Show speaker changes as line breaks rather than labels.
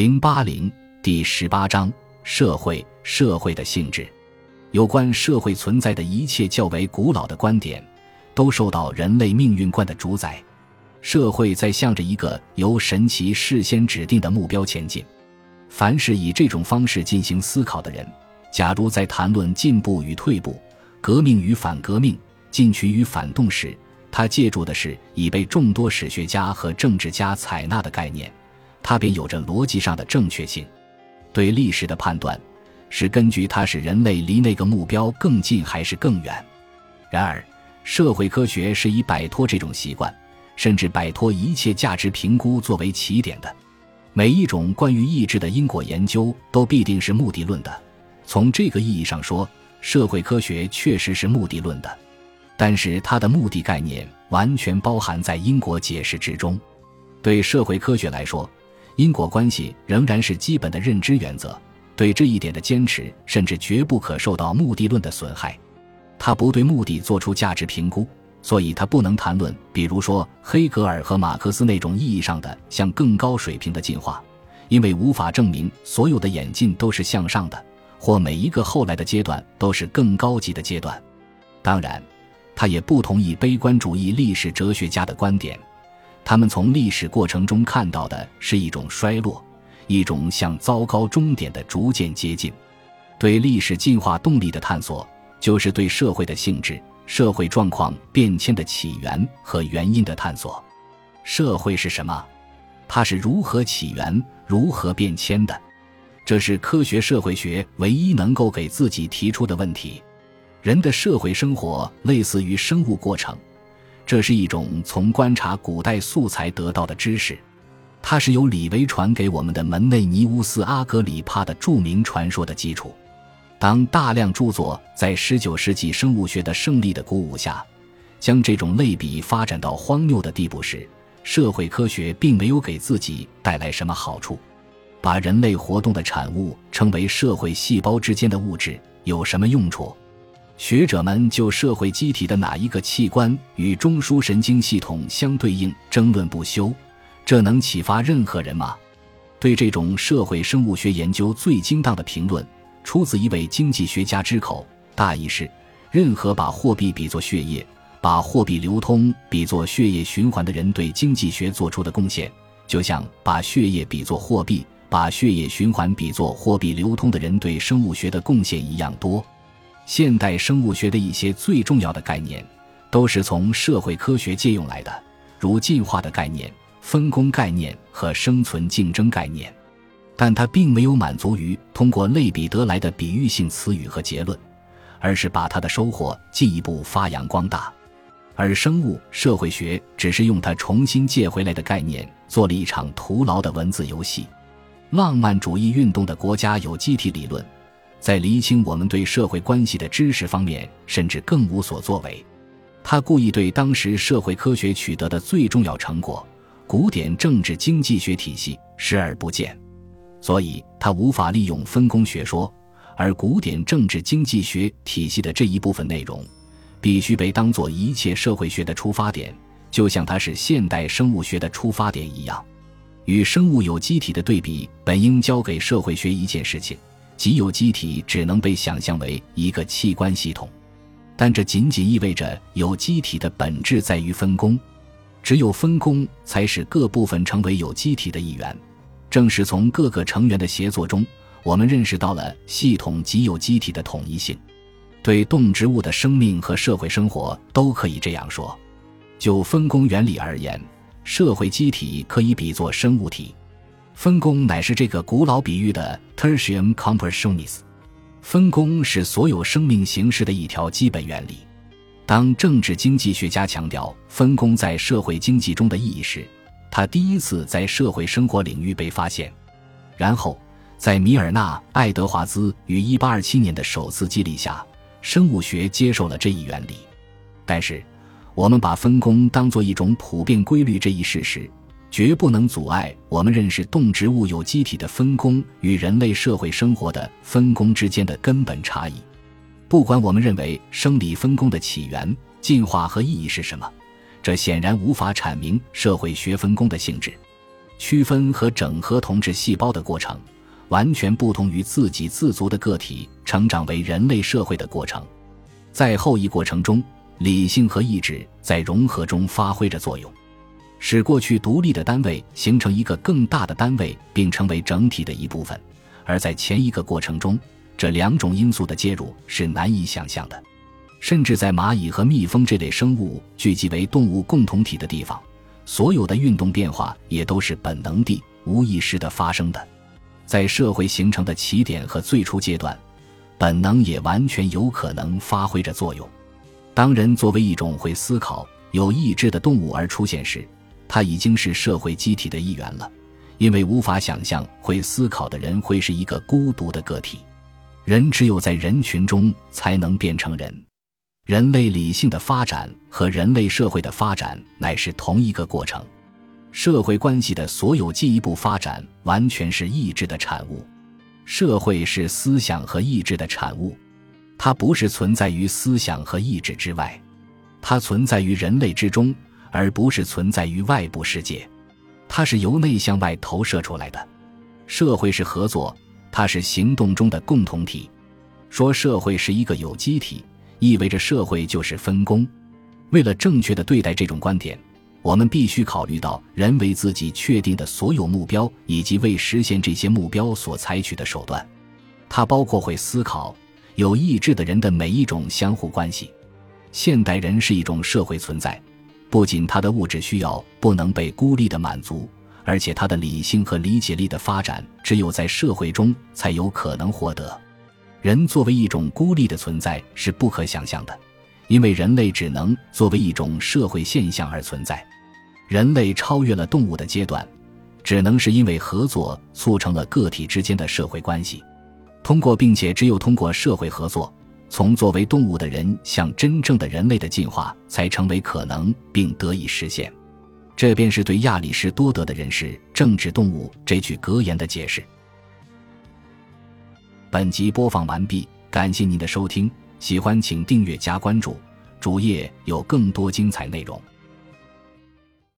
零八零第十八章社会社会的性质，有关社会存在的一切较为古老的观点，都受到人类命运观的主宰。社会在向着一个由神奇事先指定的目标前进。凡是以这种方式进行思考的人，假如在谈论进步与退步、革命与反革命、进取与反动时，他借助的是已被众多史学家和政治家采纳的概念。它便有着逻辑上的正确性，对历史的判断是根据它使人类离那个目标更近还是更远。然而，社会科学是以摆脱这种习惯，甚至摆脱一切价值评估作为起点的。每一种关于意志的因果研究都必定是目的论的。从这个意义上说，社会科学确实是目的论的，但是它的目的概念完全包含在因果解释之中。对社会科学来说，因果关系仍然是基本的认知原则，对这一点的坚持甚至绝不可受到目的论的损害。他不对目的做出价值评估，所以他不能谈论，比如说黑格尔和马克思那种意义上的向更高水平的进化，因为无法证明所有的演进都是向上的，或每一个后来的阶段都是更高级的阶段。当然，他也不同意悲观主义历史哲学家的观点。他们从历史过程中看到的是一种衰落，一种向糟糕终点的逐渐接近。对历史进化动力的探索，就是对社会的性质、社会状况变迁的起源和原因的探索。社会是什么？它是如何起源、如何变迁的？这是科学社会学唯一能够给自己提出的问题。人的社会生活类似于生物过程。这是一种从观察古代素材得到的知识，它是由李维传给我们的门内尼乌斯·阿格里帕的著名传说的基础。当大量著作在19世纪生物学的胜利的鼓舞下，将这种类比发展到荒谬的地步时，社会科学并没有给自己带来什么好处。把人类活动的产物称为社会细胞之间的物质有什么用处？学者们就社会机体的哪一个器官与中枢神经系统相对应争论不休，这能启发任何人吗？对这种社会生物学研究最精当的评论，出自一位经济学家之口，大意是：任何把货币比作血液，把货币流通比作血液循环的人对经济学做出的贡献，就像把血液比作货币，把血液循环比作货币流通的人对生物学的贡献一样多。现代生物学的一些最重要的概念，都是从社会科学借用来的，如进化的概念、分工概念和生存竞争概念。但它并没有满足于通过类比得来的比喻性词语和结论，而是把它的收获进一步发扬光大。而生物社会学只是用它重新借回来的概念做了一场徒劳的文字游戏。浪漫主义运动的国家有机体理论。在厘清我们对社会关系的知识方面，甚至更无所作为。他故意对当时社会科学取得的最重要成果——古典政治经济学体系视而不见，所以他无法利用分工学说。而古典政治经济学体系的这一部分内容，必须被当作一切社会学的出发点，就像它是现代生物学的出发点一样。与生物有机体的对比，本应交给社会学一件事情。即有机体只能被想象为一个器官系统，但这仅仅意味着有机体的本质在于分工，只有分工才使各部分成为有机体的一员。正是从各个成员的协作中，我们认识到了系统及有机体的统一性。对动植物的生命和社会生活都可以这样说。就分工原理而言，社会机体可以比作生物体。分工乃是这个古老比喻的 tertium comparationis。分工是所有生命形式的一条基本原理。当政治经济学家强调分工在社会经济中的意义时，他第一次在社会生活领域被发现。然后，在米尔纳·爱德华兹于1827年的首次激励下，生物学接受了这一原理。但是，我们把分工当作一种普遍规律这一事实。绝不能阻碍我们认识动植物有机体的分工与人类社会生活的分工之间的根本差异。不管我们认为生理分工的起源、进化和意义是什么，这显然无法阐明社会学分工的性质。区分和整合同质细胞的过程，完全不同于自给自足的个体成长为人类社会的过程。在后一过程中，理性和意志在融合中发挥着作用，使过去独立的单位形成一个更大的单位，并成为整体的一部分；而在前一个过程中，这两种因素的介入是难以想象的。甚至在蚂蚁和蜜蜂这类生物聚集为动物共同体的地方，所有的运动变化也都是本能地、无意识地发生的。在社会形成的起点和最初阶段，本能也完全有可能发挥着作用。当人作为一种会思考、有意志的动物而出现时，他已经是社会机体的一员了，因为无法想象会思考的人会是一个孤独的个体。人只有在人群中才能变成人。人类理性的发展和人类社会的发展乃是同一个过程，社会关系的所有进一步发展完全是意志的产物。社会是思想和意志的产物，它不是存在于思想和意志之外，它存在于人类之中，而不是存在于外部世界。它是由内向外投射出来的。社会是合作，它是行动中的共同体。说社会是一个有机体。意味着社会就是分工。为了正确的对待这种观点，我们必须考虑到人为自己确定的所有目标，以及为实现这些目标所采取的手段。它包括会思考、有意志的人的每一种相互关系。现代人是一种社会存在，不仅他的物质需要不能被孤立的满足，而且他的理性和理解力的发展只有在社会中才有可能获得。人作为一种孤立的存在是不可想象的，因为人类只能作为一种社会现象而存在。人类超越了动物的阶段，只能是因为合作促成了个体之间的社会关系。通过并且只有通过社会合作，从作为动物的人向真正的人类的进化才成为可能并得以实现。这便是对亚里士多德的人是政治动物这句格言的解释。本集播放完毕，感谢您的收听，喜欢请订阅加关注，主页有更多精彩内容。